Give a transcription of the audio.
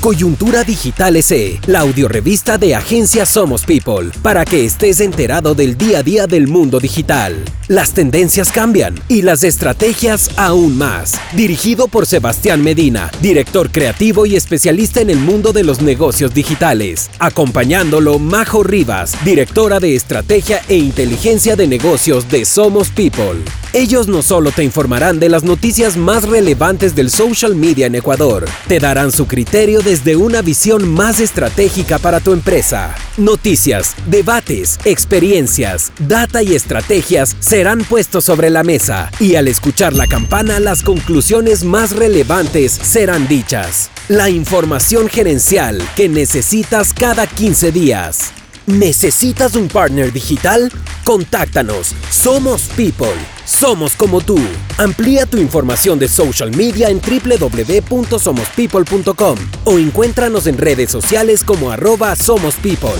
Coyuntura Digital SE, la audiorevista de Agencia Somos People, para que estés enterado del día a día del mundo digital. Las tendencias cambian y las estrategias aún más. Dirigido por Sebastián Medina, director creativo y especialista en el mundo de los negocios digitales. Acompañándolo, Majo Rivas, directora de estrategia e inteligencia de negocios de Somos People. Ellos no solo te informarán de las noticias más relevantes del social media en Ecuador, te darán su criterio desde una visión más estratégica para tu empresa. Noticias, debates, experiencias, data y estrategias serán puestos sobre la mesa y al escuchar la campana las conclusiones más relevantes serán dichas. La información gerencial que necesitas cada 15 días. ¿Necesitas un partner digital? Contáctanos. Somos People. Somos como tú. Amplía tu información de social media en www.somospeople.com o encuéntranos en redes sociales como arroba Somos People.